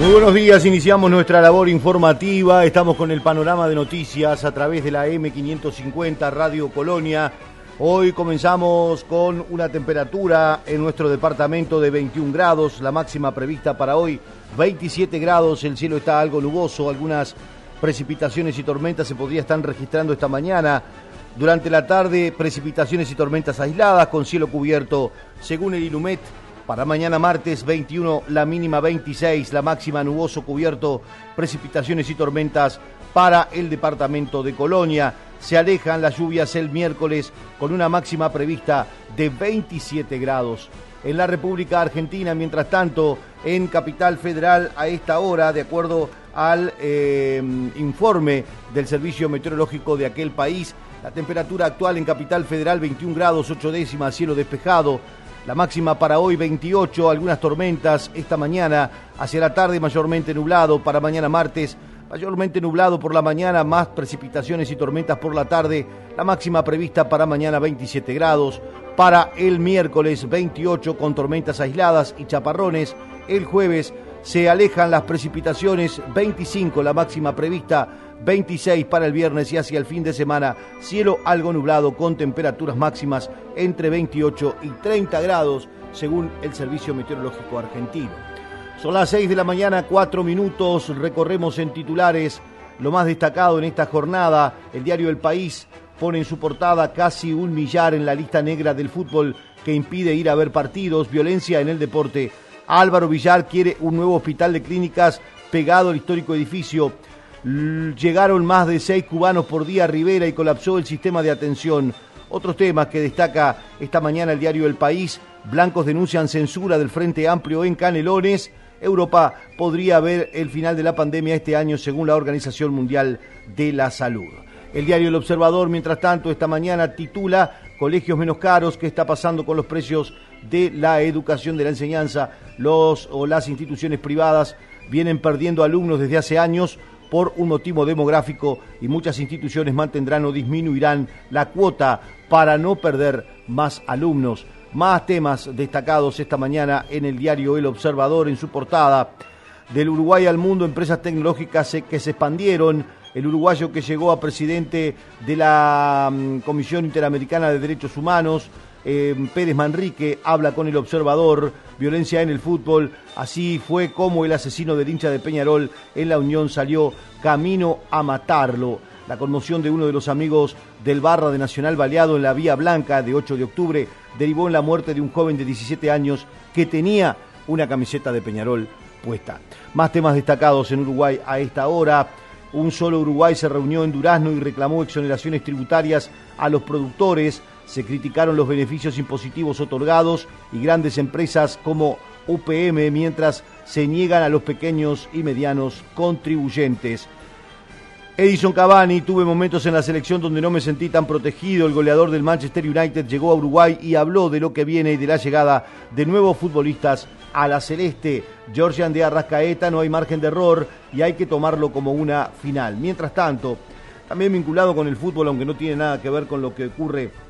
Muy buenos días, iniciamos nuestra labor informativa, estamos con el panorama de noticias a través de la M550 Radio Colonia. Hoy comenzamos con una temperatura en nuestro departamento de 21 grados, la máxima prevista para hoy 27 grados, el cielo está algo nuboso, algunas precipitaciones y tormentas se podría estar registrando esta mañana. Durante la tarde, precipitaciones y tormentas aisladas con cielo cubierto, según el Ilumet para mañana martes 21, la mínima 26, la máxima nuboso cubierto, precipitaciones y tormentas para el departamento de Colonia. Se alejan las lluvias el miércoles con una máxima prevista de 27 grados. En la República Argentina, mientras tanto, en Capital Federal a esta hora, de acuerdo al eh, informe del Servicio Meteorológico de aquel país, la temperatura actual en Capital Federal 21 grados 8 décimas, cielo despejado, la máxima para hoy 28, algunas tormentas esta mañana, hacia la tarde mayormente nublado, para mañana martes mayormente nublado por la mañana, más precipitaciones y tormentas por la tarde, la máxima prevista para mañana 27 grados, para el miércoles 28 con tormentas aisladas y chaparrones, el jueves se alejan las precipitaciones 25, la máxima prevista 26 para el viernes y hacia el fin de semana, cielo algo nublado con temperaturas máximas entre 28 y 30 grados, según el Servicio Meteorológico Argentino. Son las 6 de la mañana, 4 minutos, recorremos en titulares lo más destacado en esta jornada. El diario El País pone en su portada casi un millar en la lista negra del fútbol que impide ir a ver partidos, violencia en el deporte. Álvaro Villar quiere un nuevo hospital de clínicas pegado al histórico edificio. Llegaron más de seis cubanos por día a Rivera y colapsó el sistema de atención. Otros temas que destaca esta mañana el diario El País. Blancos denuncian censura del Frente Amplio en Canelones. Europa podría ver el final de la pandemia este año según la Organización Mundial de la Salud. El diario El Observador, mientras tanto, esta mañana titula Colegios menos caros, ¿qué está pasando con los precios de la educación, de la enseñanza? Los o las instituciones privadas vienen perdiendo alumnos desde hace años por un motivo demográfico y muchas instituciones mantendrán o disminuirán la cuota para no perder más alumnos. Más temas destacados esta mañana en el diario El Observador en su portada. Del Uruguay al mundo, empresas tecnológicas que se expandieron. El uruguayo que llegó a presidente de la mm, Comisión Interamericana de Derechos Humanos, eh, Pérez Manrique, habla con el observador, violencia en el fútbol, así fue como el asesino del hincha de Peñarol en la Unión salió camino a matarlo. La conmoción de uno de los amigos del Barra de Nacional baleado en la Vía Blanca de 8 de octubre derivó en la muerte de un joven de 17 años que tenía una camiseta de Peñarol puesta. Más temas destacados en Uruguay a esta hora. Un solo Uruguay se reunió en Durazno y reclamó exoneraciones tributarias a los productores. Se criticaron los beneficios impositivos otorgados y grandes empresas como UPM mientras se niegan a los pequeños y medianos contribuyentes. Edison Cavani, tuve momentos en la selección donde no me sentí tan protegido. El goleador del Manchester United llegó a Uruguay y habló de lo que viene y de la llegada de nuevos futbolistas a la celeste. Georgian de Arrascaeta, no hay margen de error y hay que tomarlo como una final. Mientras tanto, también vinculado con el fútbol, aunque no tiene nada que ver con lo que ocurre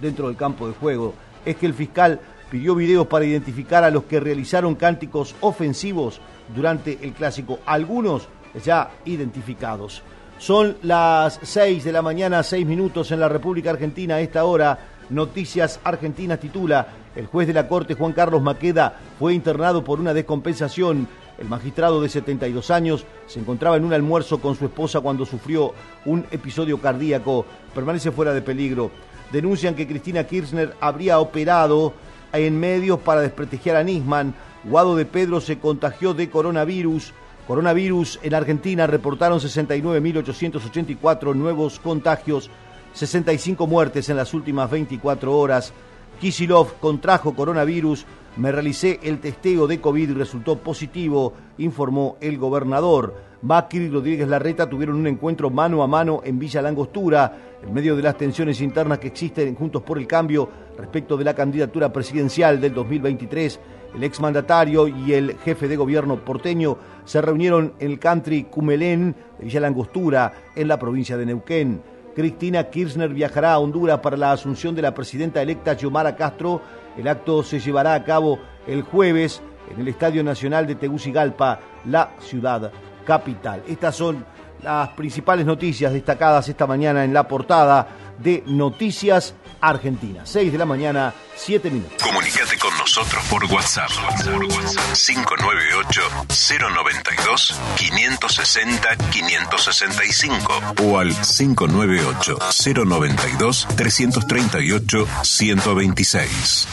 dentro del campo de juego, es que el fiscal pidió videos para identificar a los que realizaron cánticos ofensivos durante el clásico. Algunos ya identificados. Son las 6 de la mañana, 6 minutos en la República Argentina. A esta hora, Noticias Argentinas titula, el juez de la Corte, Juan Carlos Maqueda, fue internado por una descompensación. El magistrado de 72 años se encontraba en un almuerzo con su esposa cuando sufrió un episodio cardíaco. Permanece fuera de peligro. Denuncian que Cristina Kirchner habría operado en medios para desprestigiar a Nisman. Guado de Pedro se contagió de coronavirus. Coronavirus en Argentina reportaron 69.884 nuevos contagios, 65 muertes en las últimas 24 horas. Kisilov contrajo coronavirus, me realicé el testeo de COVID y resultó positivo, informó el gobernador. Macri y Rodríguez Larreta tuvieron un encuentro mano a mano en Villa Langostura, en medio de las tensiones internas que existen Juntos por el Cambio respecto de la candidatura presidencial del 2023 el exmandatario y el jefe de gobierno porteño se reunieron en el country Cumelén de Villa Langostura, en la provincia de Neuquén. Cristina Kirchner viajará a Honduras para la asunción de la presidenta electa Xiomara Castro. El acto se llevará a cabo el jueves en el Estadio Nacional de Tegucigalpa, la ciudad capital. Estas son las principales noticias destacadas esta mañana en la portada de Noticias Argentina. 6 de la mañana, 7 minutos. Comunicate con nosotros por WhatsApp. 598-092-560-565 o al 598-092-338-126.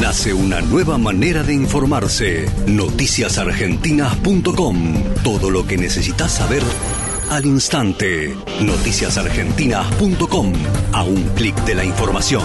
Nace una nueva manera de informarse. Noticiasargentinas.com. Todo lo que necesitas saber al instante. Noticiasargentinas.com. A un clic de la información.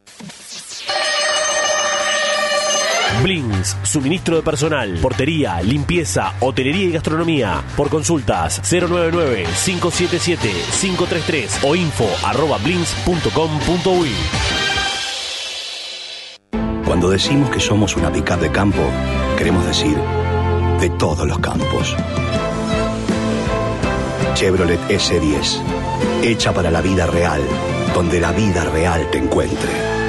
Blins, suministro de personal, portería, limpieza, hotelería y gastronomía. Por consultas 099-577-533 o info arroba. Cuando decimos que somos una pickup de campo, queremos decir de todos los campos. Chevrolet S10, hecha para la vida real, donde la vida real te encuentre.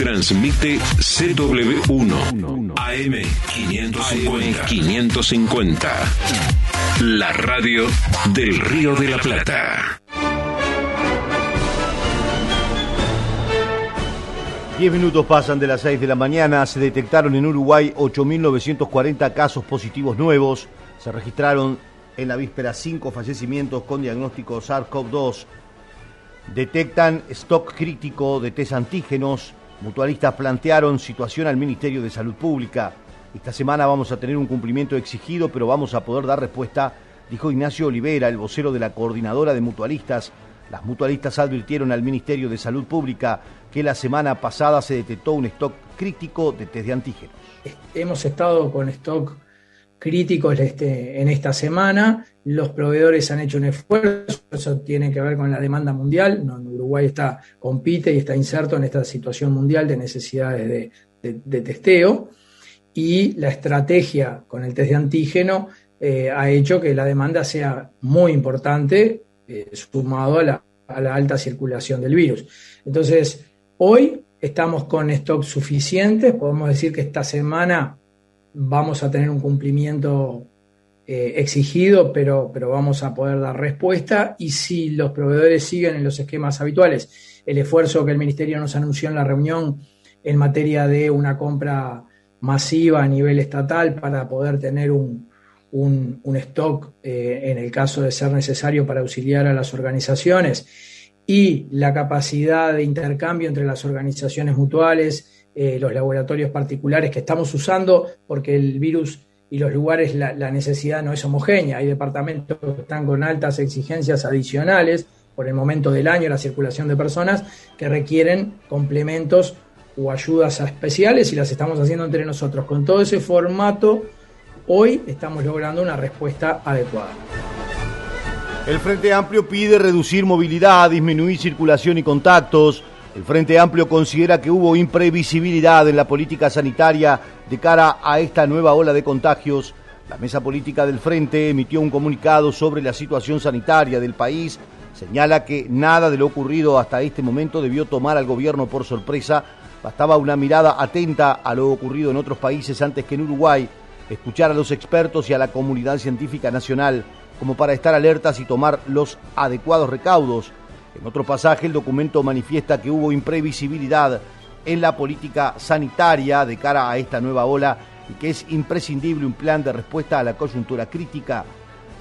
Transmite CW1 AM 550. 550. La radio del Río de la Plata. 10 minutos pasan de las 6 de la mañana. Se detectaron en Uruguay 8.940 casos positivos nuevos. Se registraron en la víspera 5 fallecimientos con diagnóstico SARS-CoV-2. Detectan stock crítico de test antígenos Mutualistas plantearon situación al Ministerio de Salud Pública. Esta semana vamos a tener un cumplimiento exigido, pero vamos a poder dar respuesta, dijo Ignacio Olivera, el vocero de la coordinadora de mutualistas. Las mutualistas advirtieron al Ministerio de Salud Pública que la semana pasada se detectó un stock crítico de test de antígenos. Hemos estado con stock críticos este, en esta semana. Los proveedores han hecho un esfuerzo, eso tiene que ver con la demanda mundial. Uruguay está, compite y está inserto en esta situación mundial de necesidades de, testeo. Y la estrategia con el test de antígeno eh, ha hecho que la demanda sea muy importante, eh, sumado a la, a la alta circulación del virus. Entonces, hoy estamos con stock suficientes, podemos decir que esta semana vamos a tener un cumplimiento eh, exigido, pero, pero vamos a poder dar respuesta. Y si los proveedores siguen en los esquemas habituales, el esfuerzo que el Ministerio nos anunció en la reunión en materia de una compra masiva a nivel estatal para poder tener un, un, stock eh, en el caso de ser necesario para auxiliar a las organizaciones y la capacidad de intercambio entre las organizaciones mutuales eh, los laboratorios particulares que estamos usando, porque el virus y los lugares, la, necesidad no es homogénea. Hay departamentos que están con altas exigencias adicionales por el momento del año, la circulación de personas, que requieren complementos o ayudas especiales y las estamos haciendo entre nosotros. Con todo ese formato, hoy estamos logrando una respuesta adecuada. El Frente Amplio pide reducir movilidad, disminuir circulación y contactos el Frente Amplio considera que hubo imprevisibilidad en la política sanitaria de cara a esta nueva ola de contagios. La mesa política del Frente emitió un comunicado sobre la situación sanitaria del país. Señala que nada de lo ocurrido hasta este momento debió tomar al gobierno por sorpresa. Bastaba una mirada atenta a lo ocurrido en otros países antes que en Uruguay, escuchar a los expertos y a la comunidad científica nacional como para estar alertas y tomar los adecuados recaudos en otro pasaje, el documento manifiesta que hubo imprevisibilidad en la política sanitaria de cara a esta nueva ola y que es imprescindible un plan de respuesta a la coyuntura crítica.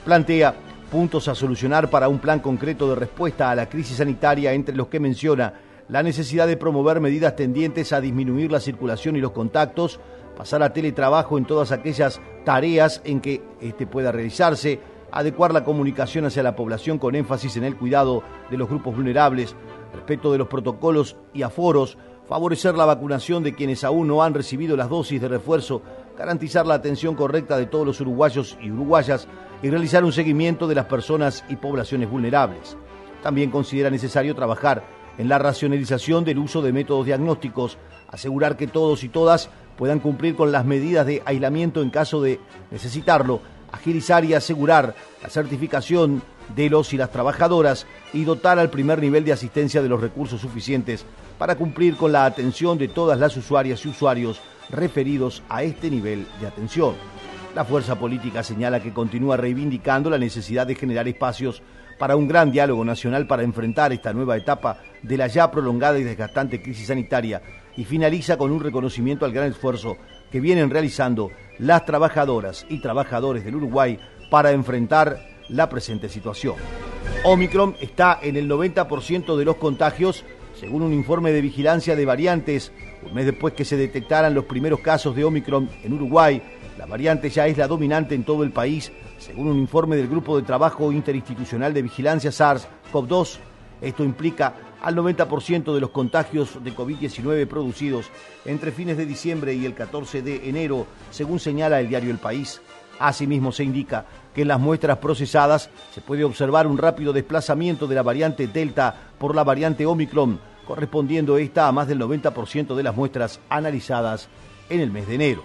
Plantea puntos a solucionar para un plan concreto de respuesta a la crisis sanitaria entre los que menciona la necesidad de promover medidas tendientes a disminuir la circulación y los contactos, pasar a teletrabajo en todas aquellas tareas en que éste pueda realizarse, adecuar la comunicación hacia la población con énfasis en el cuidado de los grupos vulnerables, respecto de los protocolos y aforos, favorecer la vacunación de quienes aún no han recibido las dosis de refuerzo, garantizar la atención correcta de todos los uruguayos y uruguayas y realizar un seguimiento de las personas y poblaciones vulnerables. También considera necesario trabajar en la racionalización del uso de métodos diagnósticos, asegurar que todos y todas puedan cumplir con las medidas de aislamiento en caso de necesitarlo, agilizar y asegurar la certificación de los y las trabajadoras y dotar al primer nivel de asistencia de los recursos suficientes para cumplir con la atención de todas las usuarias y usuarios referidos a este nivel de atención. La fuerza política señala que continúa reivindicando la necesidad de generar espacios para un gran diálogo nacional para enfrentar esta nueva etapa de la ya prolongada y desgastante crisis sanitaria y finaliza con un reconocimiento al gran esfuerzo que vienen realizando las trabajadoras y trabajadores del Uruguay para enfrentar la presente situación. Omicron está en el 90% de los contagios, según un informe de vigilancia de variantes. Un mes después que se detectaran los primeros casos de Omicron en Uruguay, la variante ya es la dominante en todo el país, según un informe del Grupo de Trabajo Interinstitucional de Vigilancia SARS-CoV-2. Esto implica al 90% de los contagios de COVID-19 producidos entre fines de diciembre y el 14 de enero, según señala el diario El País. Asimismo, se indica que en las muestras procesadas se puede observar un rápido desplazamiento de la variante Delta por la variante Omicron, correspondiendo esta a más del 90% de las muestras analizadas en el mes de enero.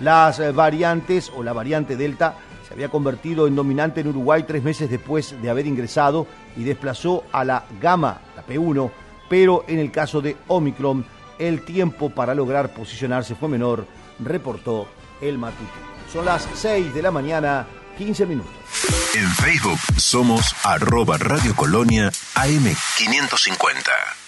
Las eh, variantes o la variante Delta se había convertido en dominante en Uruguay tres meses después de haber ingresado y desplazó a la Gamma, la P1, pero en el caso de Omicron el tiempo para lograr posicionarse fue menor, reportó el matutino. Son las 6 de la mañana, 15 minutos. En Facebook somos arroba Radio Colonia AM550.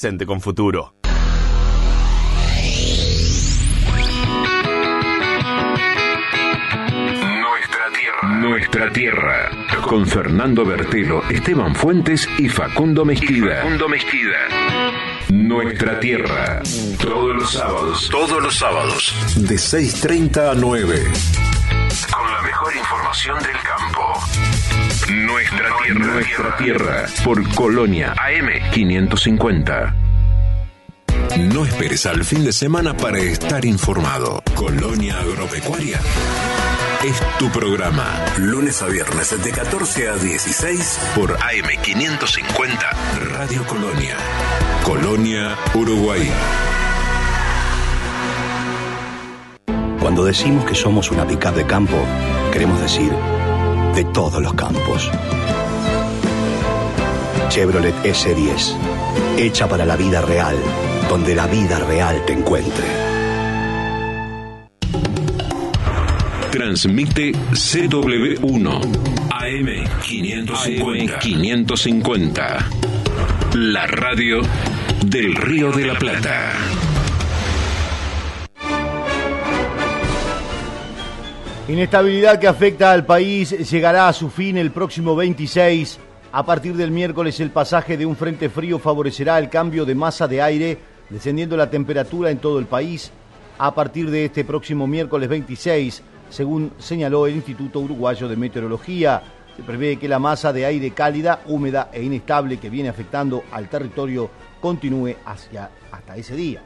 presente con futuro. Nuestra tierra. Nuestra tierra. Con Fernando Bertelo, Esteban Fuentes y Facundo Mezquida. Facundo Mezquida. Nuestra tierra. Todos los sábados. Todos los sábados. De 6.30 a 9. Con la mejor información del campo. Nuestra tierra. Nuestra tierra. Por Colonia AM550. No esperes al fin de semana para estar informado. Colonia Agropecuaria es tu programa. Lunes a viernes de 14 a 16 por AM550 Radio Colonia. Colonia, Uruguay. Cuando decimos que somos una pickup de campo, queremos decir de todos los campos. Chevrolet S10, hecha para la vida real, donde la vida real te encuentre. Transmite CW1 AM550. 550. La radio del Río de la Plata. Inestabilidad que afecta al país llegará a su fin el próximo 26. A partir del miércoles el pasaje de un frente frío favorecerá el cambio de masa de aire, descendiendo la temperatura en todo el país. A partir de este próximo miércoles 26, según señaló el Instituto Uruguayo de Meteorología, se prevé que la masa de aire cálida, húmeda e inestable que viene afectando al territorio continúe hacia, hasta ese día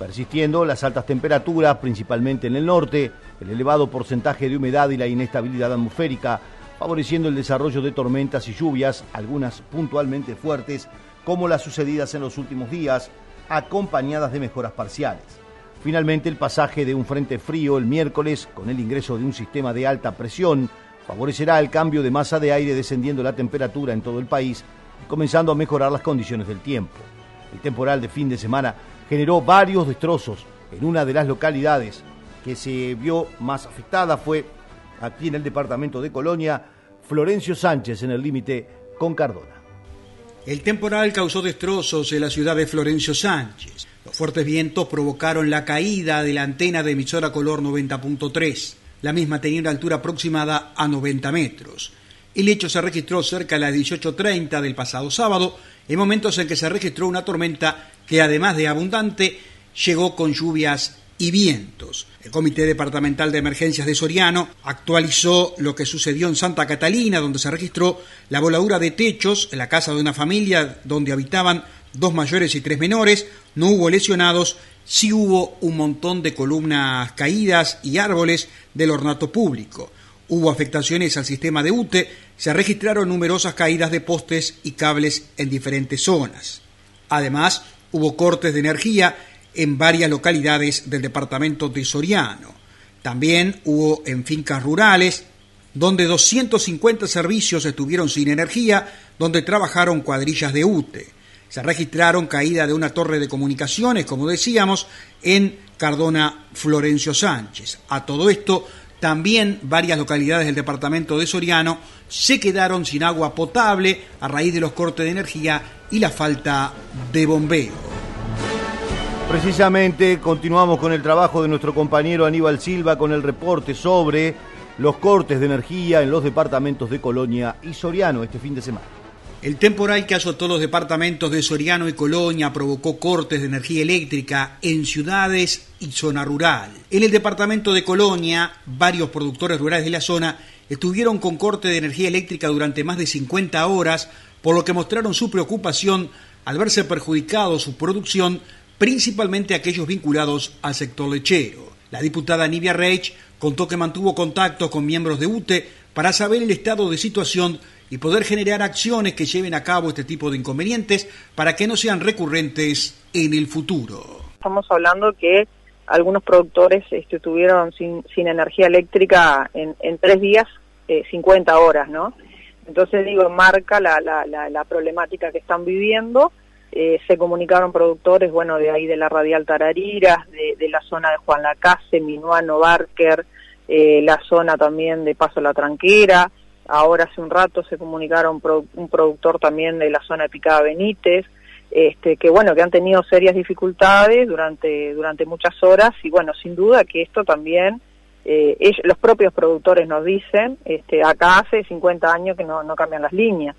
persistiendo las altas temperaturas, principalmente en el norte, el elevado porcentaje de humedad y la inestabilidad atmosférica, favoreciendo el desarrollo de tormentas y lluvias, algunas puntualmente fuertes, como las sucedidas en los últimos días, acompañadas de mejoras parciales. Finalmente, el pasaje de un frente frío el miércoles, con el ingreso de un sistema de alta presión, favorecerá el cambio de masa de aire descendiendo la temperatura en todo el país y comenzando a mejorar las condiciones del tiempo. El temporal de fin de semana generó varios destrozos en una de las localidades que se vio más afectada fue aquí en el departamento de Colonia, Florencio Sánchez en el límite con Cardona. El temporal causó destrozos en la ciudad de Florencio Sánchez. Los fuertes vientos provocaron la caída de la antena de emisora color 90.3. La misma tenía una altura aproximada a 90 metros. El hecho se registró cerca de las 18.30 del pasado sábado, en momentos en que se registró una tormenta que además de abundante, llegó con lluvias y vientos. El Comité Departamental de Emergencias de Soriano actualizó lo que sucedió en Santa Catalina, donde se registró la voladura de techos en la casa de una familia donde habitaban dos mayores y tres menores. No hubo lesionados, sí hubo un montón de columnas caídas y árboles del ornato público. Hubo afectaciones al sistema de UTE, se registraron numerosas caídas de postes y cables en diferentes zonas. Además, hubo cortes de energía en varias localidades del departamento de Soriano. También hubo en fincas rurales, donde 250 servicios estuvieron sin energía, donde trabajaron cuadrillas de UTE. Se registraron caída de una torre de comunicaciones, como decíamos, en Cardona Florencio Sánchez. A todo esto, también varias localidades del departamento de Soriano se quedaron sin agua potable a raíz de los cortes de energía y la falta de bombeo. Precisamente continuamos con el trabajo de nuestro compañero Aníbal Silva con el reporte sobre los cortes de energía en los departamentos de Colonia y Soriano este fin de semana. El temporal que azotó los departamentos de Soriano y Colonia provocó cortes de energía eléctrica en ciudades y zona rural. En el departamento de Colonia, varios productores rurales de la zona estuvieron con corte de energía eléctrica durante más de 50 horas, por lo que mostraron su preocupación al verse perjudicado su producción principalmente aquellos vinculados al sector lechero. La diputada Nivia Reich contó que mantuvo contacto con miembros de UTE para saber el estado de situación y poder generar acciones que lleven a cabo este tipo de inconvenientes para que no sean recurrentes en el futuro. Estamos hablando que algunos productores estuvieron sin, sin energía eléctrica en, tres días, 50 eh, horas, ¿no? Entonces digo, marca la, la, la problemática que están viviendo eh, se comunicaron productores, bueno, de ahí de la Radial Tarariras, de, la zona de Juan Lacase, Minuano, Barker, eh, la zona también de Paso La Tranquera, ahora hace un rato se comunicaron un productor también de la zona de Picada Benítez, este, que bueno, que han tenido serias dificultades durante, durante muchas horas y bueno, sin duda que esto también, eh, los propios productores nos dicen, este, acá hace 50 años que no, no cambian las líneas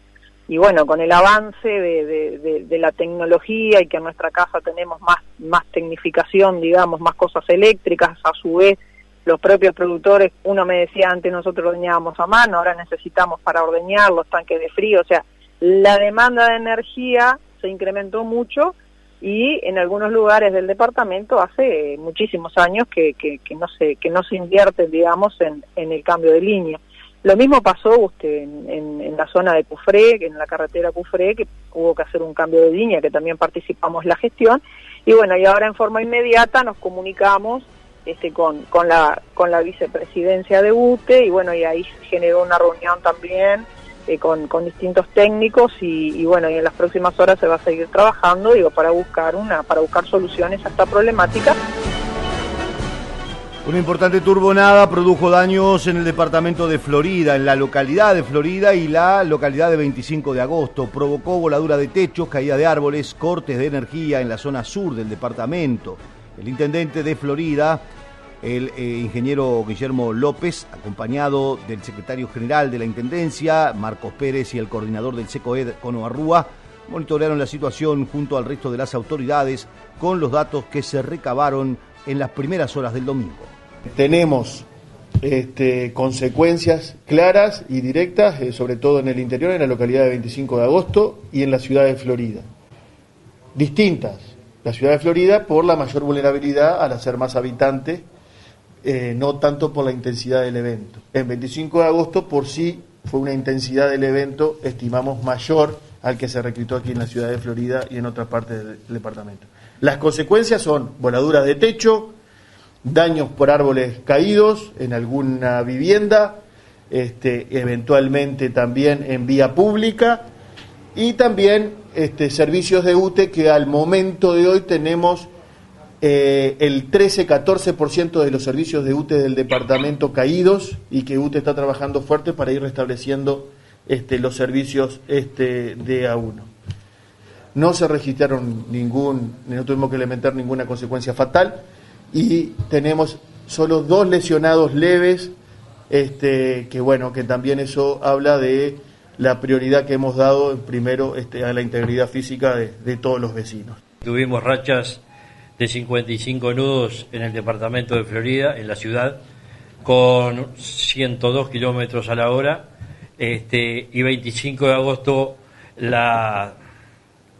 y bueno, con el avance de, de, la tecnología y que en nuestra casa tenemos más, más tecnificación, digamos, más cosas eléctricas, a su vez los propios productores, uno me decía antes nosotros ordeñábamos a mano, ahora necesitamos para ordeñar los tanques de frío, o sea, la demanda de energía se incrementó mucho y en algunos lugares del departamento hace muchísimos años que, que, que no se que no se invierte digamos en, en el cambio de línea lo mismo pasó usted en, la zona de Cufré, en la carretera Cufré, que hubo que hacer un cambio de línea, que también participamos la gestión. Y bueno, y ahora en forma inmediata nos comunicamos este, con, la, vicepresidencia de UTE y bueno, y ahí generó una reunión también eh, con, distintos técnicos y, y, bueno, y en las próximas horas se va a seguir trabajando, digo, para buscar una, para buscar soluciones a esta problemática. Una importante turbonada produjo daños en el departamento de Florida, en la localidad de Florida y la localidad de 25 de agosto. Provocó voladura de techos, caída de árboles, cortes de energía en la zona sur del departamento. El intendente de Florida, el eh, ingeniero Guillermo López, acompañado del secretario general de la Intendencia, Marcos Pérez, y el coordinador del SECOED, Cono Arrúa, monitorearon la situación junto al resto de las autoridades con los datos que se recabaron en las primeras horas del domingo. Tenemos este, consecuencias claras y directas, eh, sobre todo en el interior, en la localidad de 25 de agosto y en la ciudad de Florida. Distintas. La ciudad de Florida por la mayor vulnerabilidad al hacer más habitantes, eh, no tanto por la intensidad del evento. En 25 de agosto por sí fue una intensidad del evento, estimamos, mayor al que se reclutó aquí en la ciudad de Florida y en otras partes del departamento. Las consecuencias son voladuras de techo, daños por árboles caídos en alguna vivienda, este, eventualmente también en vía pública y también este, servicios de UTE que al momento de hoy tenemos eh, el 13-14% de los servicios de UTE del departamento caídos y que UTE está trabajando fuerte para ir restableciendo este, los servicios este, de A1. No se registraron ningún, no tuvimos que lamentar ninguna consecuencia fatal y tenemos solo dos lesionados leves, este, que bueno, que también eso habla de la prioridad que hemos dado primero a la integridad física de, de todos los vecinos. Tuvimos rachas de 55 nudos en el departamento de Florida, en la ciudad, con 102 kilómetros a la hora. Este, y 25 de agosto la,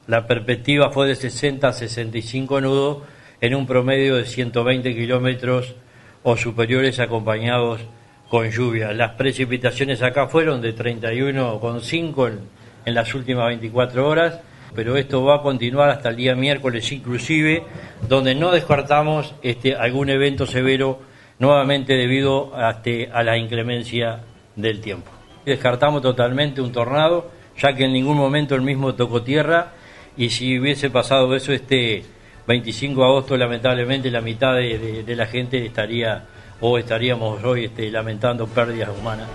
la perspectiva fue de 60 a 65 nudos en un promedio de 120 kilómetros o superiores acompañados con lluvia. Las precipitaciones acá fueron de 31,5 en, en las últimas 24 horas pero esto va a continuar hasta el día miércoles inclusive, donde no descartamos este, algún evento severo nuevamente debido a, este, a la inclemencia del tiempo. Descartamos totalmente un tornado, ya que en ningún momento el mismo tocó tierra y si hubiese pasado eso este 25 de agosto, lamentablemente la mitad de, la gente estaría o estaríamos hoy este, lamentando pérdidas humanas.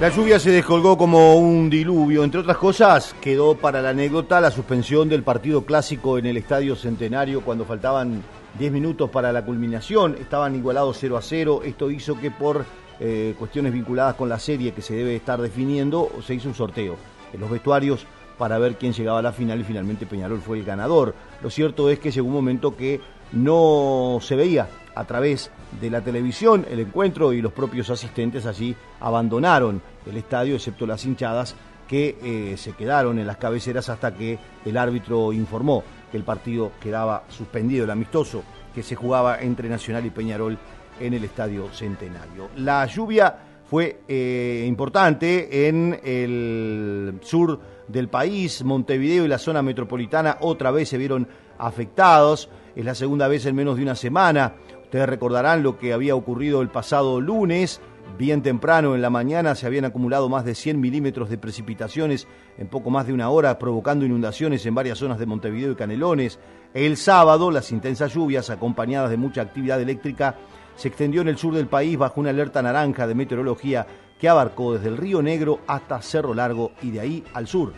La lluvia se descolgó como un diluvio. Entre otras cosas, quedó para la anécdota la suspensión del partido clásico en el Estadio Centenario cuando faltaban 10 minutos para la culminación. Estaban igualados 0 a 0. Esto hizo que por eh, cuestiones vinculadas con la serie que se debe estar definiendo, se hizo un sorteo en los vestuarios para ver quién llegaba a la final y finalmente Peñarol fue el ganador. Lo cierto es que llegó un momento que no se veía a través de la televisión el encuentro y los propios asistentes allí abandonaron el estadio, excepto las hinchadas que eh, se quedaron en las cabeceras hasta que el árbitro informó que el partido quedaba suspendido, el amistoso que se jugaba entre Nacional y Peñarol en el Estadio Centenario. La lluvia fue eh, importante en el sur del país, Montevideo y la zona metropolitana otra vez se vieron afectados, es la segunda vez en menos de una semana Ustedes recordarán lo que había ocurrido el pasado lunes. Bien temprano en la mañana se habían acumulado más de 100 milímetros de precipitaciones en poco más de una hora, provocando inundaciones en varias zonas de Montevideo y Canelones. El sábado, las intensas lluvias, acompañadas de mucha actividad eléctrica, se extendió en el sur del país bajo una alerta naranja de meteorología que abarcó desde el Río Negro hasta Cerro Largo y de ahí al sur.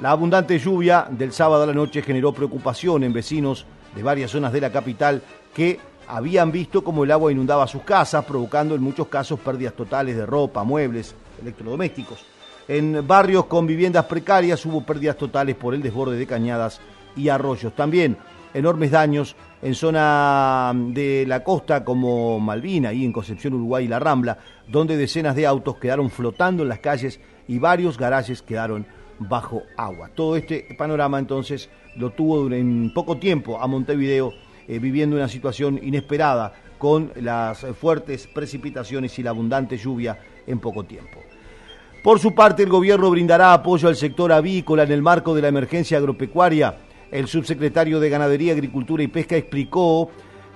La abundante lluvia del sábado a la noche generó preocupación en vecinos de varias zonas de la capital que habían visto cómo el agua inundaba sus casas, provocando en muchos casos pérdidas totales de ropa, muebles, electrodomésticos. En barrios con viviendas precarias hubo pérdidas totales por el desborde de cañadas y arroyos. También enormes daños en zona de la costa como Malvina y en Concepción, Uruguay y La Rambla, donde decenas de autos quedaron flotando en las calles y varios garajes quedaron bajo agua. Todo este panorama entonces lo tuvo en poco tiempo a Montevideo eh, viviendo una situación inesperada con las fuertes precipitaciones y la abundante lluvia en poco tiempo. Por su parte, el gobierno brindará apoyo al sector avícola en el marco de la emergencia agropecuaria. El subsecretario de Ganadería, Agricultura y Pesca explicó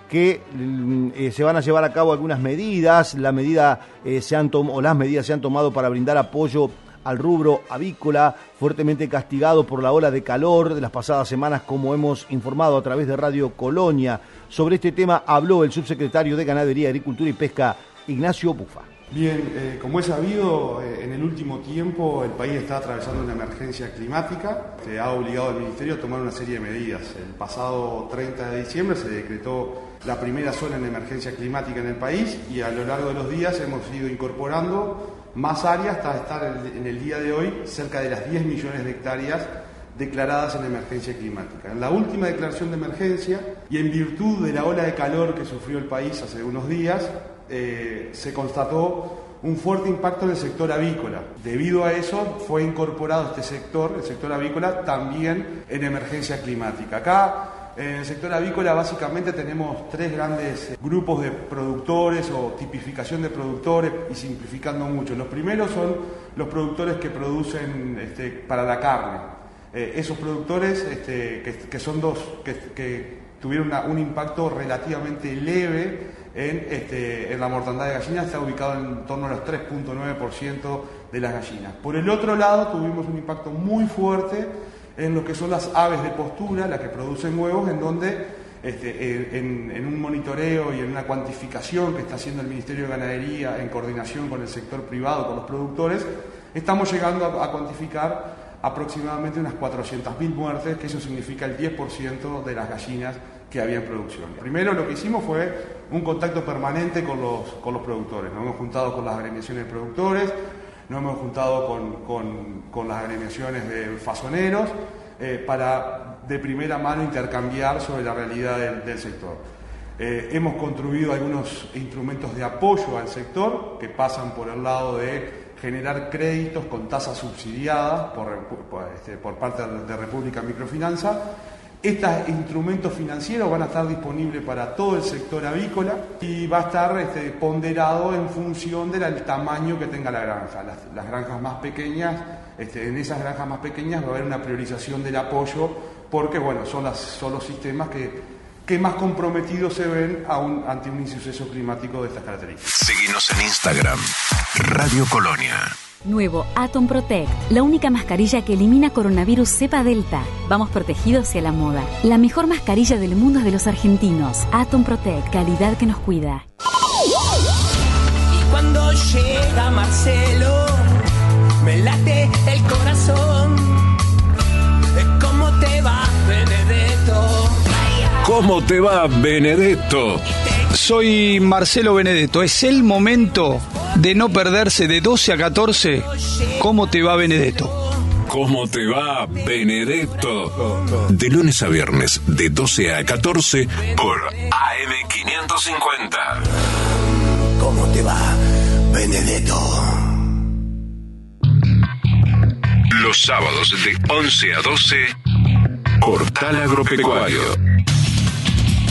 que mm, eh, se van a llevar a cabo algunas medidas, la medida, eh, se han o las medidas se han tomado para brindar apoyo al rubro avícola, fuertemente castigado por la ola de calor de las pasadas semanas, como hemos informado a través de Radio Colonia. Sobre este tema habló el subsecretario de Ganadería, Agricultura y Pesca, Ignacio Bufa. Bien, eh, como es sabido, eh, en el último tiempo el país está atravesando una emergencia climática que ha obligado al Ministerio a tomar una serie de medidas. El pasado 30 de diciembre se decretó la primera zona en emergencia climática en el país y a lo largo de los días hemos ido incorporando más áreas hasta estar en el día de hoy cerca de las 10 millones de hectáreas declaradas en emergencia climática. En la última declaración de emergencia y en virtud de la ola de calor que sufrió el país hace unos días, eh, se constató un fuerte impacto en el sector avícola. Debido a eso fue incorporado este sector, el sector avícola, también en emergencia climática. Acá en el sector avícola básicamente tenemos tres grandes grupos de productores o tipificación de productores y simplificando mucho. Los primeros son los productores que producen este, para la carne. eh, esos productores este, que, son dos, que, tuvieron un impacto relativamente leve en, este, en la mortandad de gallinas, está ubicado en torno a los 3.9% de las gallinas. Por el otro lado, tuvimos un impacto muy fuerte en lo que son las aves de postura, las que producen huevos, en donde este, en, un monitoreo y en una cuantificación que está haciendo el Ministerio de Ganadería en coordinación con el sector privado, con los productores, estamos llegando a, cuantificar aproximadamente unas 400.000 muertes, que eso significa el 10% de las gallinas que había en producción. Primero lo que hicimos fue un contacto permanente con los, con los productores. Nos hemos juntado con las agremiaciones de productores, nos hemos juntado con, las agremiaciones de fasoneros eh, para de primera mano intercambiar sobre la realidad del, sector. Eh, hemos construido algunos instrumentos de apoyo al sector que pasan por el lado de generar créditos con tasas subsidiadas por, este, por parte de República Microfinanza estos instrumentos financieros van a estar disponibles para todo el sector avícola y va a estar este, ponderado en función del tamaño que tenga la granja. Las, granjas más pequeñas, este, en esas granjas más pequeñas va a haber una priorización del apoyo porque bueno, son, los sistemas que, más comprometidos se ven ante un insuceso climático de estas características. Seguimos en Instagram, Radio Colonia. Nuevo Atom Protect, la única mascarilla que elimina coronavirus cepa delta. Vamos protegidos hacia la moda. La mejor mascarilla del mundo es de los argentinos. Atom Protect, calidad que nos cuida. Y cuando llega Marcelo, me late el corazón. ¿Cómo te va, Benedetto? ¿Cómo te va, Benedetto? Soy Marcelo Benedetto. Es el momento de no perderse de 12 a 14. ¿Cómo te va, Benedetto? ¿Cómo te va, Benedetto? De lunes a viernes, de 12 a 14, por AM550. ¿Cómo te va, Benedetto? Los sábados de 11 a 12, Portal Agropecuario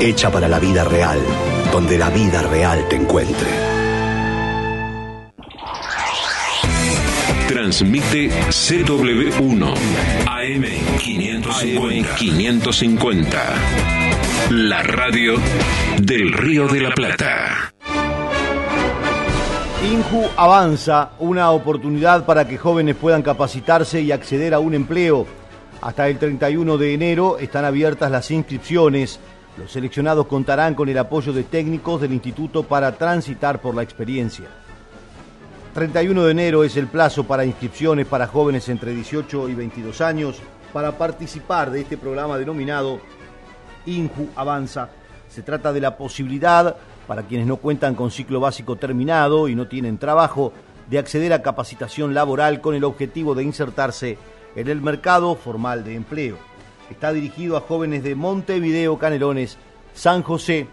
hecha para la vida real, donde la vida real te encuentre. Transmite CW1 AM550. 550. La radio del Río de la Plata. INJU avanza una oportunidad para que jóvenes puedan capacitarse y acceder a un empleo. Hasta el 31 de enero están abiertas las inscripciones los seleccionados contarán con el apoyo de técnicos del instituto para transitar por la experiencia. 31 de enero es el plazo para inscripciones para jóvenes entre 18 y 22 años para participar de este programa denominado INJU Avanza. Se trata de la posibilidad para quienes no cuentan con ciclo básico terminado y no tienen trabajo de acceder a capacitación laboral con el objetivo de insertarse en el mercado formal de empleo. Está dirigido a jóvenes de Montevideo, Canelones, San José,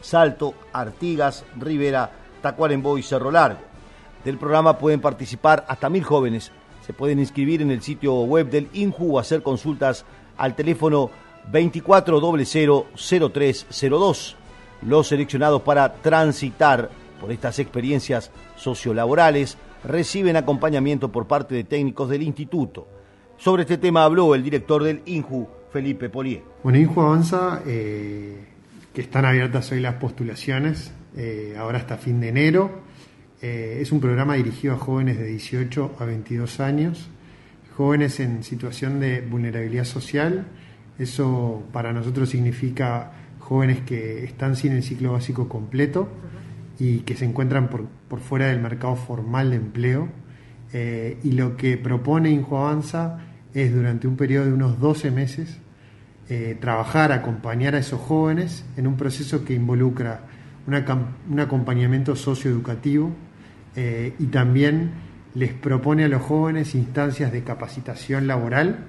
Salto, Artigas, Rivera, Tacuarembó y Cerro Largo. Del programa pueden participar hasta mil jóvenes. Se pueden inscribir en el sitio web del INJU o hacer consultas al teléfono 24000302. Los seleccionados para transitar por estas experiencias sociolaborales reciben acompañamiento por parte de técnicos del instituto. Sobre este tema habló el director del INJU, Felipe Polié. Bueno, INJU avanza, eh, que están abiertas hoy las postulaciones, eh, ahora hasta fin de enero. Eh, es un programa dirigido a jóvenes de 18 a 22 años, jóvenes en situación de vulnerabilidad social. Eso para nosotros significa jóvenes que están sin el ciclo básico completo y que se encuentran por, por fuera del mercado formal de empleo eh, y lo que propone Injoavanza es durante un periodo de unos 12 meses eh, trabajar, acompañar a esos jóvenes en un proceso que involucra un acompañamiento socioeducativo eh, y también les propone a los jóvenes instancias de capacitación laboral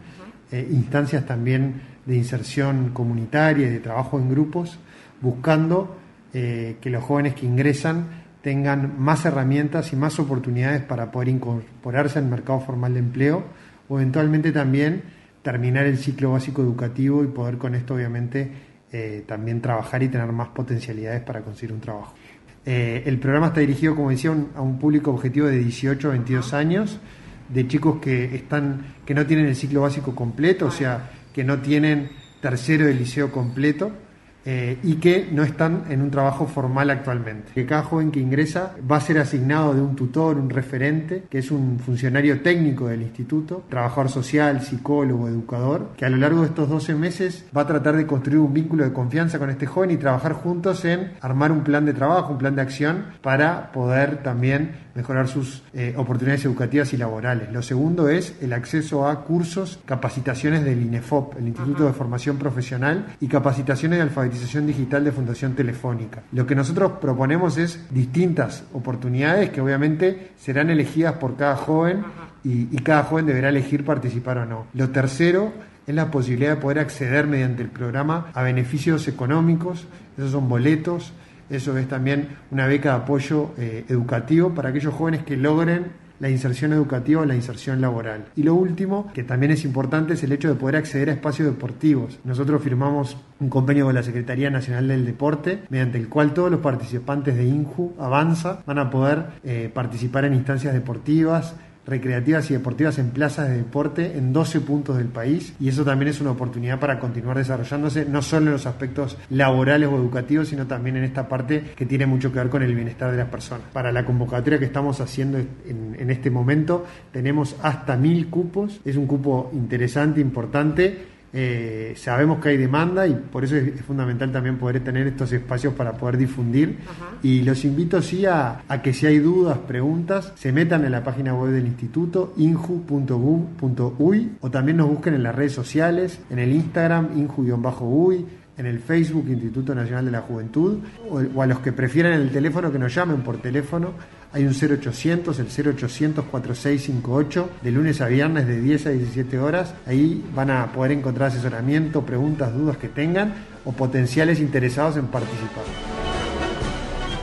instancias también de inserción comunitaria y de trabajo en grupos, buscando que los jóvenes que ingresan tengan más herramientas y más oportunidades para poder incorporarse al mercado formal de empleo o eventualmente también terminar el ciclo básico educativo y poder con esto obviamente eh, también trabajar y tener más potencialidades para conseguir un trabajo. Eh, el programa está dirigido, como decía, a un público objetivo de 18 a 22 años, de chicos que, están, que no tienen el ciclo básico completo, o sea, que no tienen tercero del liceo completo, eh, y que no están en un trabajo formal actualmente. Que cada joven que ingresa va a ser asignado de un tutor, un referente, que es un funcionario técnico del instituto, trabajador social, psicólogo, educador, que a lo largo de estos 12 meses va a tratar de construir un vínculo de confianza con este joven y trabajar juntos en armar un plan de trabajo, un plan de acción para poder también mejorar sus eh, oportunidades educativas y laborales. Lo segundo es el acceso a cursos, capacitaciones del INEFOP, el Instituto de Formación Profesional, y capacitaciones de alfabetización digital de Fundación Telefónica. Lo que nosotros proponemos es distintas oportunidades que obviamente serán elegidas por cada joven y, y cada joven deberá elegir participar o no. Lo tercero es la posibilidad de poder acceder mediante el programa a beneficios económicos, esos son boletos, eso es también una beca de apoyo eh, educativo para aquellos jóvenes que logren la inserción educativa o la inserción laboral. Y lo último, que también es importante, es el hecho de poder acceder a espacios deportivos. Nosotros firmamos un convenio con la Secretaría Nacional del Deporte, mediante el cual todos los participantes de INJU Avanza van a poder eh, participar en instancias deportivas, recreativas y deportivas en plazas de deporte en 12 puntos del país y eso también es una oportunidad para continuar desarrollándose no solo en los aspectos laborales o educativos sino también en esta parte que tiene mucho que ver con el bienestar de las personas. Para la convocatoria que estamos haciendo en, este momento tenemos hasta mil cupos, es un cupo interesante, importante eh, sabemos que hay demanda y por eso es, fundamental también poder tener estos espacios para poder difundir. Y los invito sí a, que si hay dudas, preguntas, se metan en la página web del instituto inju.gov.uy o también nos busquen en las redes sociales, en el Instagram inju-uy en el Facebook Instituto Nacional de la Juventud o, a los que prefieran el teléfono que nos llamen por teléfono hay un 0800, el 0800 4658, de lunes a viernes de 10 a 17 horas. Ahí van a poder encontrar asesoramiento, preguntas, dudas que tengan o potenciales interesados en participar.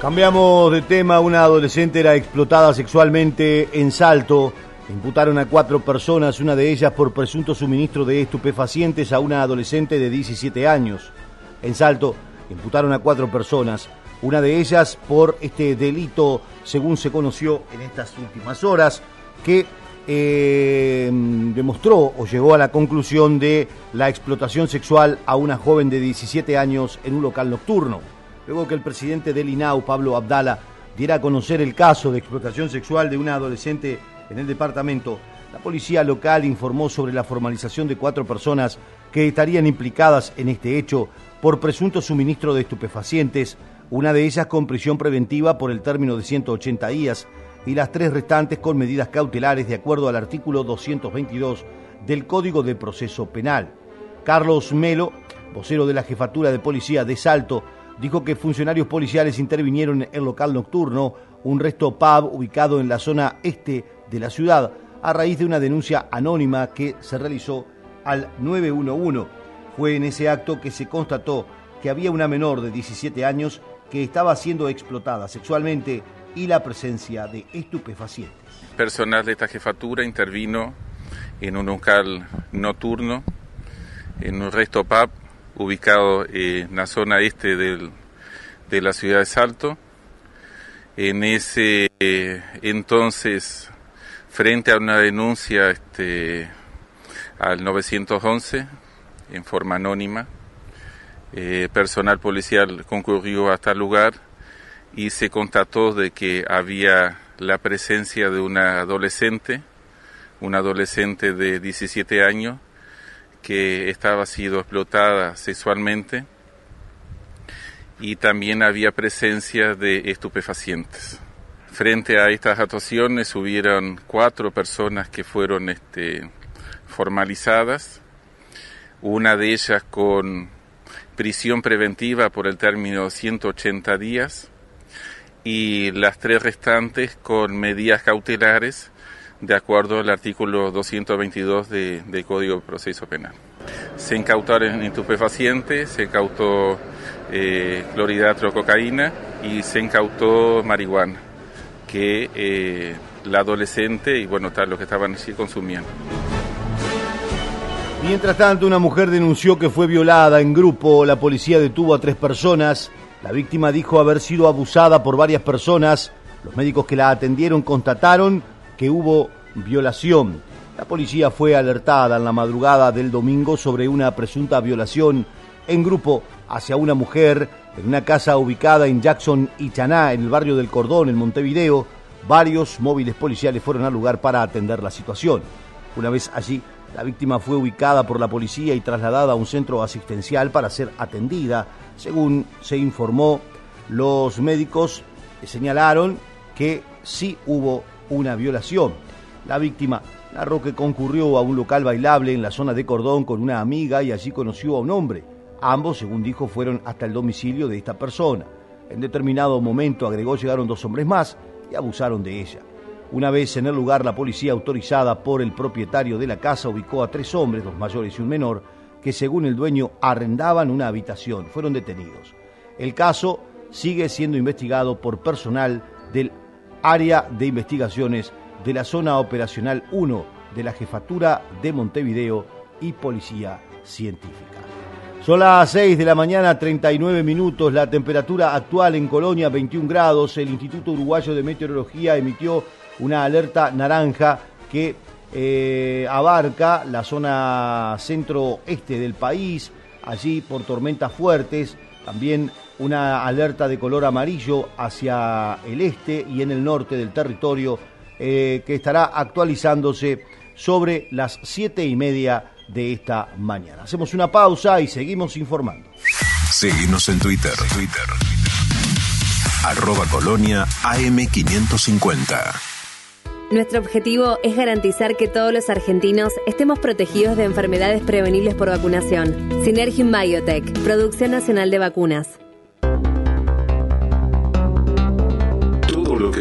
Cambiamos de tema. Una adolescente era explotada sexualmente en Salto. Imputaron a cuatro personas, una de ellas por presunto suministro de estupefacientes a una adolescente de 17 años. En Salto imputaron a cuatro personas una de ellas por este delito, según se conoció en estas últimas horas, que eh, demostró o llegó a la conclusión de la explotación sexual a una joven de 17 años en un local nocturno. Luego que el presidente del INAU, Pablo Abdala, diera a conocer el caso de explotación sexual de una adolescente en el departamento, la policía local informó sobre la formalización de cuatro personas que estarían implicadas en este hecho por presunto suministro de estupefacientes, una de ellas con prisión preventiva por el término de 180 días y las tres restantes con medidas cautelares de acuerdo al artículo 222 del Código de Proceso Penal. Carlos Melo, vocero de la Jefatura de Policía de Salto, dijo que funcionarios policiales intervinieron en el local nocturno, un resto pub ubicado en la zona este de la ciudad, a raíz de una denuncia anónima que se realizó al 911. Fue en ese acto que se constató que había una menor de 17 años que estaba siendo explotada sexualmente y la presencia de estupefacientes. Personal de esta jefatura intervino en un local nocturno, en un resto pub ubicado en la zona este de la ciudad de Salto. En ese entonces, frente a una denuncia este, al 911 en forma anónima, eh, personal policial concurrió a tal lugar y se constató de que había la presencia de una adolescente, una adolescente de 17 años que estaba siendo explotada sexualmente y también había presencia de estupefacientes. Frente a estas actuaciones hubieron cuatro personas que fueron este, formalizadas, una de ellas con prisión preventiva por el término 180 días y las tres restantes con medidas cautelares de acuerdo al artículo 222 de, del Código de Proceso Penal. Se incautaron estupefacientes, se incautó eh, cocaína y se incautó marihuana, que eh, la adolescente y bueno, los que estaban así consumiendo. Mientras tanto, una mujer denunció que fue violada en grupo. La policía detuvo a tres personas. La víctima dijo haber sido abusada por varias personas. Los médicos que la atendieron constataron que hubo violación. La policía fue alertada en la madrugada del domingo sobre una presunta violación en grupo hacia una mujer en una casa ubicada en Jackson y Chaná, en el barrio del Cordón, en Montevideo. Varios móviles policiales fueron al lugar para atender la situación. Una vez allí, la víctima fue ubicada por la policía y trasladada a un centro asistencial para ser atendida. Según se informó, los médicos señalaron que sí hubo una violación. La víctima narró que concurrió a un local bailable en la zona de Cordón con una amiga y allí conoció a un hombre. Ambos, según dijo, fueron hasta el domicilio de esta persona. En determinado momento, agregó, llegaron dos hombres más y abusaron de ella. Una vez en el lugar, la policía autorizada por el propietario de la casa ubicó a tres hombres, dos mayores y un menor, que según el dueño arrendaban una habitación. Fueron detenidos. El caso sigue siendo investigado por personal del área de investigaciones de la zona operacional 1 de la Jefatura de Montevideo y Policía Científica. Son las 6 de la mañana, 39 minutos. La temperatura actual en Colonia, 21 grados. El Instituto Uruguayo de Meteorología emitió una alerta naranja que eh, abarca la zona centro-este del país, allí por tormentas fuertes, también una alerta de color amarillo hacia el este y en el norte del territorio, eh, que estará actualizándose sobre las siete y media de esta mañana. Hacemos una pausa y seguimos informando. Seguimos en Twitter. Twitter. Arroba Colonia AM550. Nuestro objetivo es garantizar que todos los argentinos estemos protegidos de enfermedades prevenibles por vacunación. Synergium Biotech, Producción Nacional de Vacunas.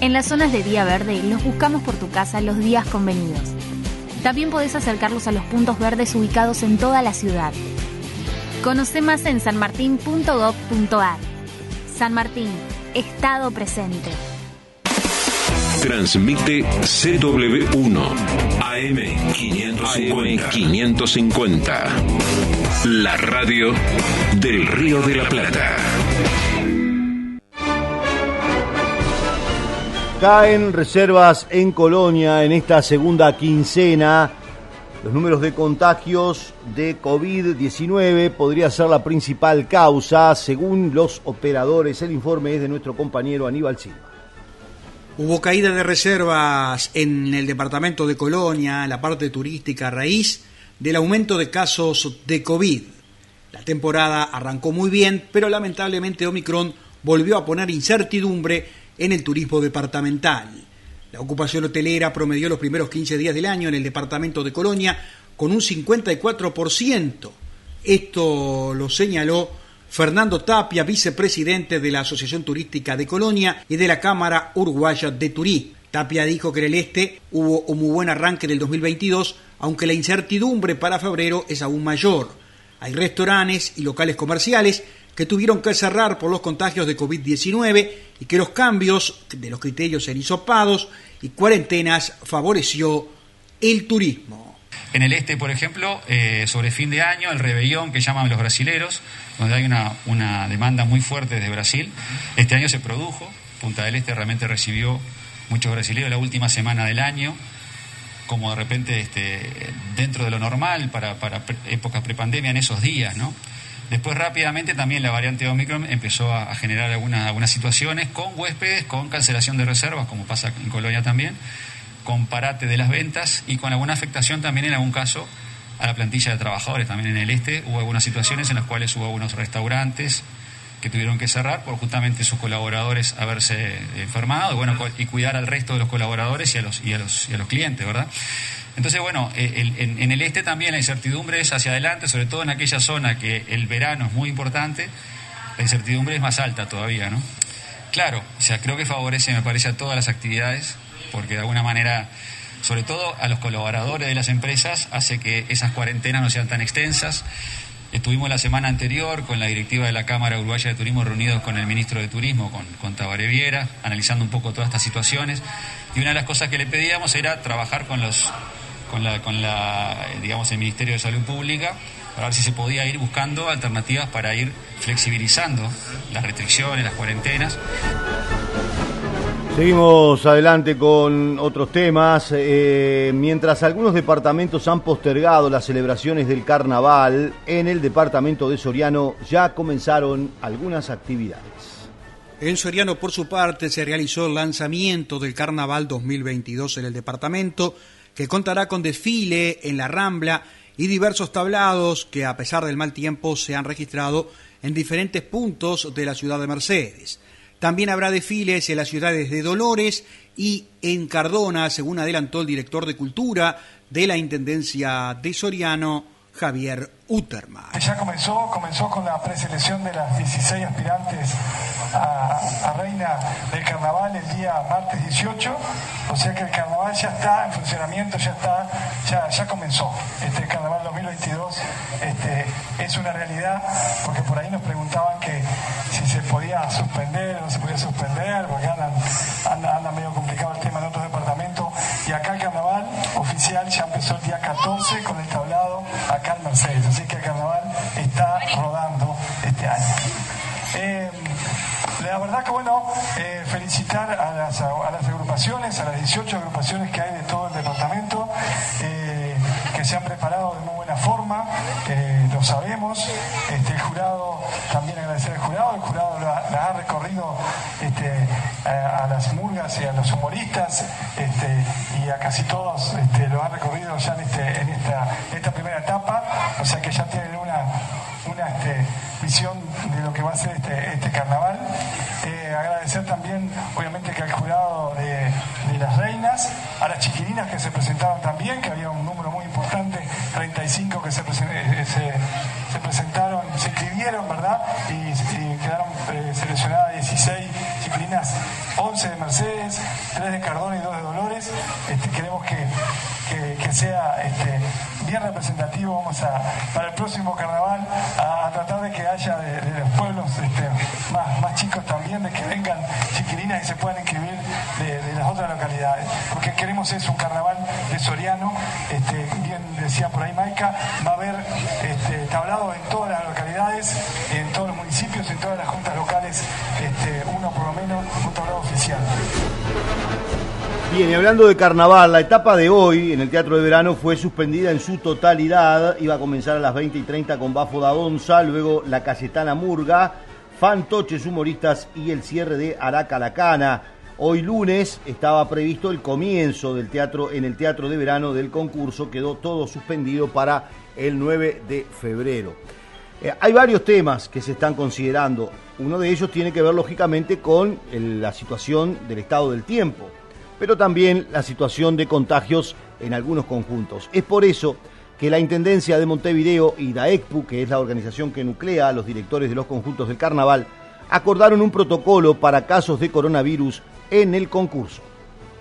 En las zonas de día verde los buscamos por tu casa los días convenidos. También podés acercarlos a los puntos verdes ubicados en toda la ciudad. Conoce más en sanmartin.gov.ar. San Martín, Estado presente. Transmite CW1 AM550. 550. La radio del Río de la Plata. Caen reservas en Colonia en esta segunda quincena. Los números de contagios de COVID-19 podría ser la principal causa, según los operadores. El informe es de nuestro compañero Aníbal Silva. Hubo caída de reservas en el departamento de Colonia, la parte turística, a raíz del aumento de casos de COVID. La temporada arrancó muy bien, pero lamentablemente Omicron volvió a poner incertidumbre en el turismo departamental. La ocupación hotelera promedió los primeros 15 días del año en el departamento de Colonia con un 54%. Esto lo señaló Fernando Tapia, vicepresidente de la Asociación Turística de Colonia y de la Cámara Uruguaya de Turí. Tapia dijo que en el este hubo un muy buen arranque del 2022, aunque la incertidumbre para febrero es aún mayor. Hay restaurantes y locales comerciales que tuvieron que cerrar por los contagios de COVID-19 y que los cambios de los criterios en hisopados y cuarentenas favoreció el turismo. En el este, por ejemplo, eh, sobre fin de año, el rebelión que llaman los brasileros, donde hay una, una demanda muy fuerte desde Brasil, este año se produjo. Punta del Este realmente recibió muchos brasileños la última semana del año, como de repente este, dentro de lo normal para, para épocas prepandemia en esos días, ¿no? Después rápidamente también la variante Omicron empezó a, generar algunas, algunas situaciones con huéspedes, con cancelación de reservas, como pasa en Colonia también, con parate de las ventas y con alguna afectación también en algún caso a la plantilla de trabajadores también en el este. Hubo algunas situaciones en las cuales hubo algunos restaurantes que tuvieron que cerrar por justamente sus colaboradores haberse enfermado bueno, y cuidar al resto de los colaboradores y a los, y a los, y a los clientes, ¿verdad? Entonces, bueno, eh, en, el este también la incertidumbre es hacia adelante, sobre todo en aquella zona que el verano es muy importante, la incertidumbre es más alta todavía, ¿no? Claro, o sea, creo que favorece, me parece, a todas las actividades, porque de alguna manera, sobre todo a los colaboradores de las empresas, hace que esas cuarentenas no sean tan extensas. Estuvimos la semana anterior con la directiva de la Cámara Uruguaya de Turismo reunidos con el ministro de Turismo, con, con Tabaré Viera, analizando un poco todas estas situaciones. Y una de las cosas que le pedíamos era trabajar con los con la, con la digamos el Ministerio de Salud Pública para ver si se podía ir buscando alternativas para ir flexibilizando las restricciones, las cuarentenas. Seguimos adelante con otros temas. Eh, mientras algunos departamentos han postergado las celebraciones del carnaval, en el departamento de Soriano ya comenzaron algunas actividades. En Soriano, por su parte, se realizó el lanzamiento del Carnaval 2022 en el departamento, que contará con desfile en la Rambla y diversos tablados que, a pesar del mal tiempo, se han registrado en diferentes puntos de la ciudad de Mercedes. También habrá desfiles en las ciudades de Dolores y en Cardona, según adelantó el director de Cultura de la Intendencia de Soriano, Javier Uterma. Ya comenzó, comenzó con la preselección de las 16 aspirantes a, reina del carnaval el día martes 18, o sea que el carnaval ya está en funcionamiento, ya está, ya, comenzó. Este carnaval 2022 este, es una realidad, porque por ahí nos preguntaban que si se podía suspender o no se podía suspender, porque andan, anda, anda medio complicado el tema en otros departamentos, y acá el carnaval ya empezó el día 14 con el tablado acá en Mercedes, así que el carnaval está rodando este año. Eh, la verdad que bueno, eh, felicitar a las, a las, agrupaciones, a las 18 agrupaciones que hay de todo el departamento, eh, que se han preparado de muy buena forma, lo sabemos. Este, el jurado, también agradecer al jurado, el jurado la, ha recorrido este, a, las murgas y a los humoristas este, y a casi todos este, lo ha recorrido ya en, este, esta, primera etapa, o sea que ya tienen una, este, visión de lo que va a ser este, este carnaval. Eh, agradecer también, obviamente, que al jurado de, las reinas, a las chiquilinas que se presentaron también, que había un número muy importante, 35 que se, eh, se, presentaron, se inscribieron, ¿verdad? Y, quedaron eh, seleccionadas 16 chiquilinas, 11 de Mercedes, 3 de Cardona y 2 de Dolores. Este, queremos que, que, sea este, bien representativo, vamos a, para el próximo carnaval, a, tratar de que haya de, los pueblos este, más, más chicos también, de que vengan chiquilinas y se puedan inscribir de, las otras localidades. Porque queremos es un carnaval de Soriano, bien decía por ahí Maica, va a haber tablado en todas las localidades, en todos los municipios, en todas las juntas locales, este, uno por lo menos, un oficial. Bien, y hablando de carnaval, la etapa de hoy en el Teatro de Verano fue suspendida en su totalidad. Iba a comenzar a las 20 y 30 con Bafo da Onza, luego la Cayetana Murga, Fantoches Humoristas y el cierre de Aracalacana. Hoy lunes estaba previsto el comienzo del teatro en el Teatro de Verano del concurso, quedó todo suspendido para el 9 de febrero. Eh, hay varios temas que se están considerando. Uno de ellos tiene que ver lógicamente con la situación del estado del tiempo pero también la situación de contagios en algunos conjuntos. Es por eso que la Intendencia de Montevideo y DAECPU, que es la organización que nuclea a los directores de los conjuntos del carnaval, acordaron un protocolo para casos de coronavirus en el concurso.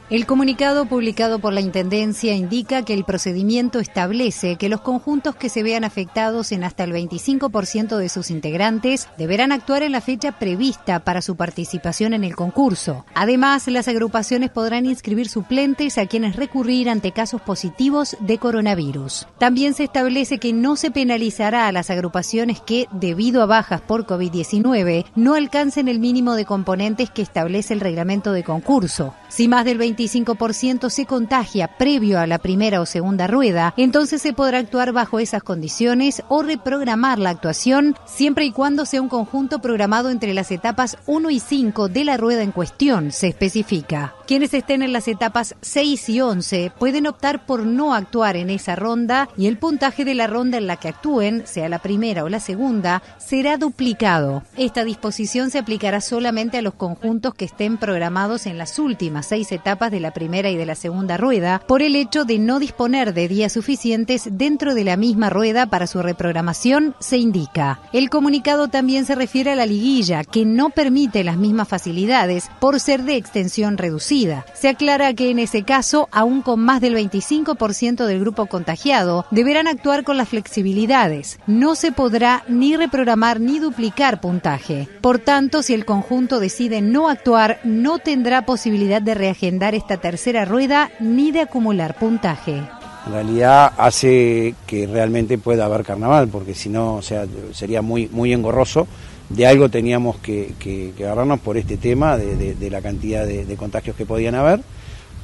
El comunicado publicado por la Intendencia indica que el procedimiento establece que los conjuntos que se vean afectados en hasta el 25% de sus integrantes deberán actuar en la fecha prevista para su participación en el concurso. Además, las agrupaciones podrán inscribir suplentes a quienes recurrir ante casos positivos de coronavirus. También se establece que no se penalizará a las agrupaciones que, debido a bajas por COVID-19, no alcancen el mínimo de componentes que establece el reglamento de concurso. Si más del 20 25% se contagia previo a la primera o segunda rueda, entonces se podrá actuar bajo esas condiciones o reprogramar la actuación siempre y cuando sea un conjunto programado entre las etapas 1 y 5 de la rueda en cuestión, se especifica. Quienes estén en las etapas 6 y 11 pueden optar por no actuar en esa ronda y el puntaje de la ronda en la que actúen, sea la primera o la segunda, será duplicado. Esta disposición se aplicará solamente a los conjuntos que estén programados en las últimas seis etapas de la primera y de la segunda rueda por el hecho de no disponer de días suficientes dentro de la misma rueda para su reprogramación, se indica. El comunicado también se refiere a la liguilla, que no permite las mismas facilidades por ser de extensión reducida se aclara que en ese caso, aún con más del 25% del grupo contagiado, deberán actuar con las flexibilidades. No se podrá ni reprogramar ni duplicar puntaje. Por tanto, si el conjunto decide no actuar, no tendrá posibilidad de reagendar esta tercera rueda ni de acumular puntaje. En realidad hace que realmente pueda haber carnaval, porque si no, o sea, sería muy, muy engorroso. De algo teníamos que, agarrarnos por este tema de, la cantidad de, contagios que podían haber,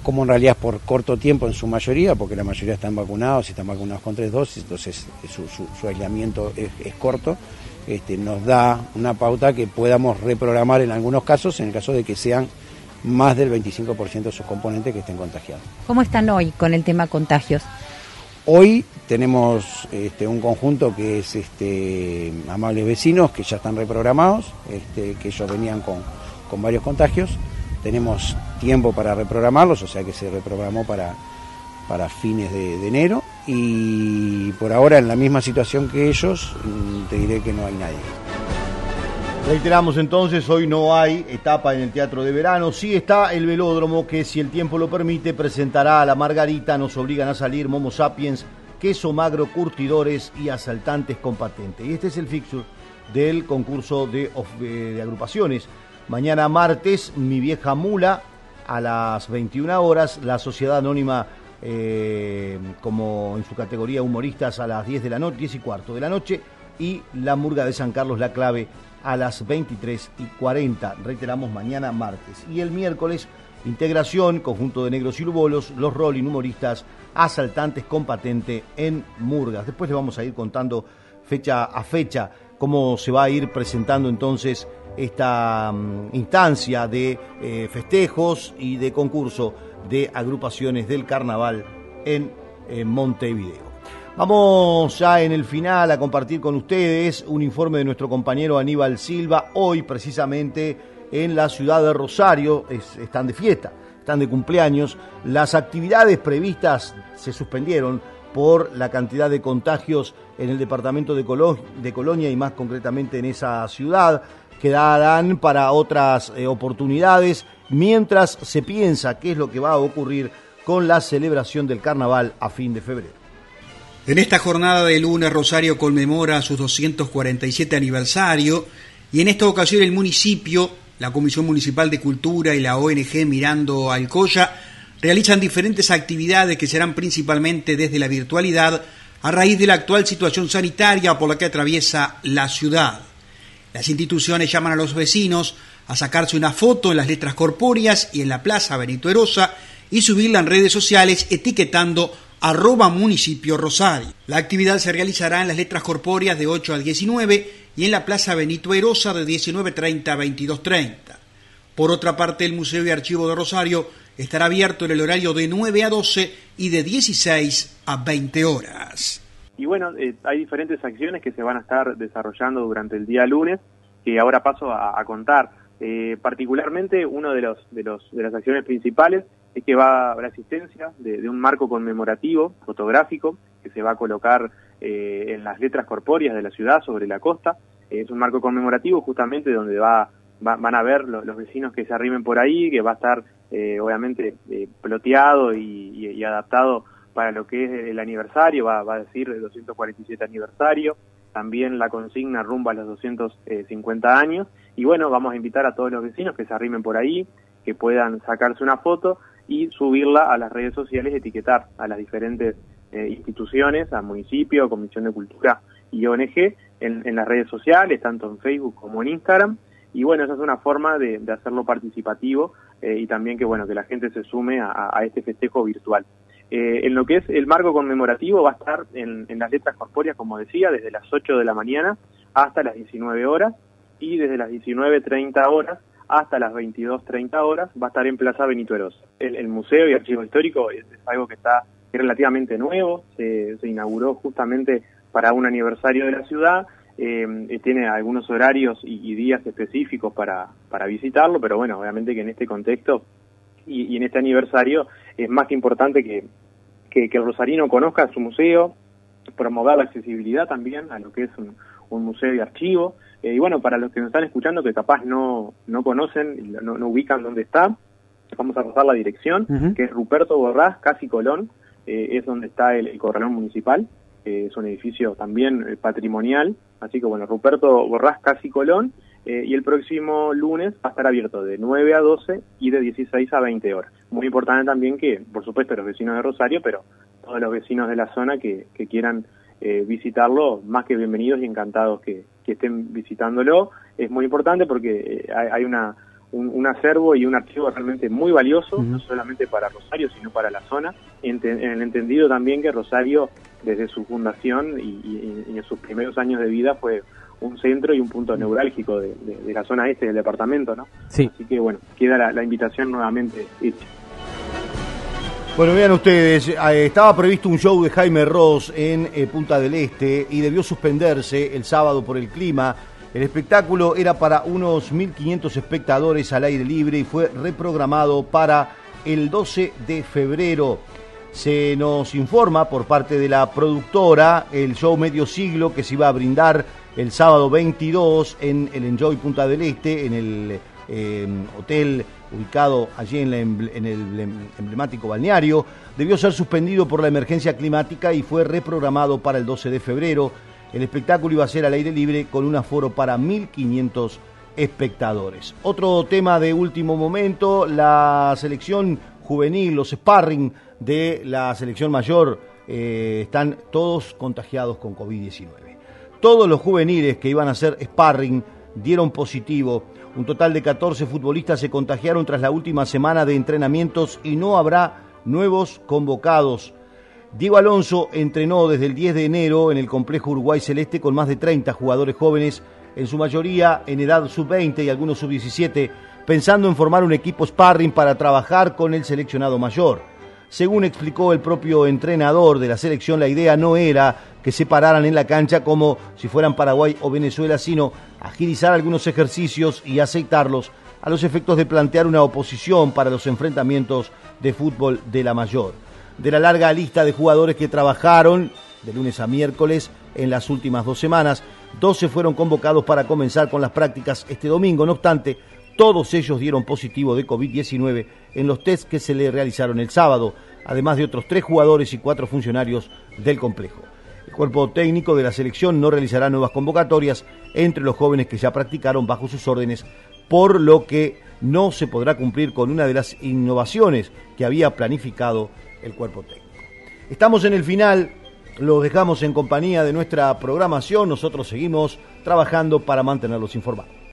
como en realidad es por corto tiempo en su mayoría, porque la mayoría están vacunados y están vacunados con tres dosis, entonces su, aislamiento es, corto, este, nos da una pauta que podamos reprogramar en algunos casos, en el caso de que sean más del 25% de sus componentes que estén contagiados. ¿Cómo están hoy con el tema contagios? Hoy tenemos este, un conjunto que es este, Amables Vecinos, que ya están reprogramados, este, que ellos venían con, varios contagios. Tenemos tiempo para reprogramarlos, o sea que se reprogramó para, para fines de, enero. Y por ahora, en la misma situación que ellos, mm, te diré que no hay nadie. Reiteramos entonces, hoy no hay etapa en el Teatro de Verano, sí está el velódromo que si el tiempo lo permite presentará a la Margarita, nos obligan a salir Momo Sapiens, queso magro, curtidores y asaltantes con patente. Y este es el fixture del concurso de, de agrupaciones. Mañana martes, mi vieja mula, a las 21 horas, la Sociedad Anónima eh, como en su categoría humoristas a las 10 de la noche, 10 y cuarto de la noche, y la Murga de San Carlos La Clave a las 23 y 40. Reiteramos mañana martes. Y el miércoles, integración, conjunto de negros y lubolos, los rolling humoristas, asaltantes con patente en Murgas. Después les vamos a ir contando fecha a fecha cómo se va a ir presentando entonces esta mm, instancia de eh, festejos y de concurso de agrupaciones del carnaval en Montevideo. Vamos ya en el final a compartir con ustedes un informe de nuestro compañero Aníbal Silva. Hoy precisamente en la ciudad de Rosario están de fiesta, están de cumpleaños. Las actividades previstas se suspendieron por la cantidad de contagios en el departamento de, Colonia y más concretamente en esa ciudad. Quedarán para otras eh, oportunidades mientras se piensa qué es lo que va a ocurrir con la celebración del carnaval a fin de febrero. En esta jornada de lunes, Rosario conmemora su 247 aniversario y en esta ocasión el municipio, la Comisión Municipal de Cultura y la ONG Mirando Alcoya realizan diferentes actividades que serán principalmente desde la virtualidad a raíz de la actual situación sanitaria por la que atraviesa la ciudad. Las instituciones llaman a los vecinos a sacarse una foto en las letras corpóreas y en la Plaza Benito Erosa y subirla en redes sociales etiquetando arroba municipio Rosario. La actividad se realizará en las letras corpóreas de 8 a 19 y en la Plaza Benito Erosa de 19.30 a 22.30. Por otra parte, el Museo y Archivo de Rosario estará abierto en el horario de 9 a 12 y de 16 a 20 horas. Y bueno, eh, hay diferentes acciones que se van a estar desarrollando durante el día lunes, que ahora paso a, contar. Eh, particularmente, uno de, los, de, los, de las acciones principales es que va a haber asistencia de, un marco conmemorativo fotográfico que se va a colocar eh, en las letras corpóreas de la ciudad sobre la costa. Eh, es un marco conmemorativo justamente donde va, van a ver los vecinos que se arrimen por ahí, que va a estar eh, obviamente ploteado y, adaptado para lo que es el aniversario, va, va a decir el 247 aniversario, también la consigna rumba a los 250 años. Y bueno, vamos a invitar a todos los vecinos que se arrimen por ahí, que puedan sacarse una foto y subirla a las redes sociales, etiquetar a las diferentes eh, instituciones, a municipio, Comisión de Cultura y ONG en, las redes sociales, tanto en Facebook como en Instagram. Y bueno, esa es una forma de, hacerlo participativo eh, y también que bueno que la gente se sume a, a este festejo virtual. Eh, en lo que es el marco conmemorativo va a estar en, en, las letras corpóreas, como decía, desde las 8 de la mañana hasta las 19 horas y desde las 19.30 horas hasta las 22.30 horas va a estar en Plaza Benito. El, Museo y Archivo Histórico es, algo que está relativamente nuevo, se, inauguró justamente para un aniversario de la ciudad, eh, tiene algunos horarios y, días específicos para, para visitarlo, pero bueno, obviamente que en este contexto y, en este aniversario es más importante que, que, que, el rosarino conozca su museo, promover la accesibilidad también a lo que es un museo y archivo. Eh, y bueno, para los que nos están escuchando que capaz no, no conocen, no, no ubican dónde está, vamos a pasar la dirección, uh -huh. que es Ruperto Borrás, casi Colón, eh, es donde está el, el corralón municipal, eh, es un edificio también eh, patrimonial, así que bueno, Ruperto Borrás, casi Colón, y el próximo lunes va a estar abierto de 9 a 12 y de 16 a 20 horas. Muy importante también que, por supuesto, los vecinos de Rosario, pero todos los vecinos de la zona que, que quieran eh, visitarlo, más que bienvenidos y encantados que, que estén visitándolo. Es muy importante porque eh, hay, hay una, un, un, acervo y un archivo realmente muy valioso, uh -huh. no solamente para Rosario, sino para la zona, en, en, el entendido también que Rosario, desde su fundación y, y, y en sus primeros años de vida, fue un centro y un punto neurálgico de, de, de, la zona este del departamento, ¿no? Sí. Así que bueno, queda la, la invitación nuevamente hecha. Bueno, vean ustedes, eh, estaba previsto un show de Jaime Ross en eh, Punta del Este y debió suspenderse el sábado por el clima. El espectáculo era para unos 1.500 espectadores al aire libre y fue reprogramado para el 12 de febrero. Se nos informa por parte de la productora el show Medio Siglo que se iba a brindar el sábado 22 en el Enjoy Punta del Este, en el eh, hotel ubicado allí en, el emblemático balneario, debió ser suspendido por la emergencia climática y fue reprogramado para el 12 de febrero. El espectáculo iba a ser al aire libre con un aforo para 1.500 espectadores. Otro tema de último momento, la selección juvenil, los sparring de la selección mayor eh, están todos contagiados con COVID-19. Todos los juveniles que iban a hacer sparring dieron positivo. Un total de 14 futbolistas se contagiaron tras la última semana de entrenamientos y no habrá nuevos convocados. Diego Alonso entrenó desde el 10 de enero en el complejo Uruguay Celeste con más de 30 jugadores jóvenes, en su mayoría en edad sub-20 y algunos sub-17, pensando en formar un equipo sparring para trabajar con el seleccionado mayor. Según explicó el propio entrenador de la selección, la idea no era que se pararan en la cancha como si fueran Paraguay o Venezuela, sino agilizar algunos ejercicios y aceitarlos a los efectos de plantear una oposición para los enfrentamientos de fútbol de la mayor. De la larga lista de jugadores que trabajaron de lunes a miércoles en las últimas dos semanas, 12 fueron convocados para comenzar con las prácticas este domingo. No obstante, todos ellos dieron positivo de COVID-19 en los tests que se le realizaron el sábado, además de otros tres jugadores y cuatro funcionarios del complejo. El cuerpo técnico de la selección no realizará nuevas convocatorias entre los jóvenes que ya practicaron bajo sus órdenes, por lo que no se podrá cumplir con una de las innovaciones que había planificado el cuerpo técnico. Estamos en el final, los dejamos en compañía de nuestra programación, nosotros seguimos trabajando para mantenerlos informados.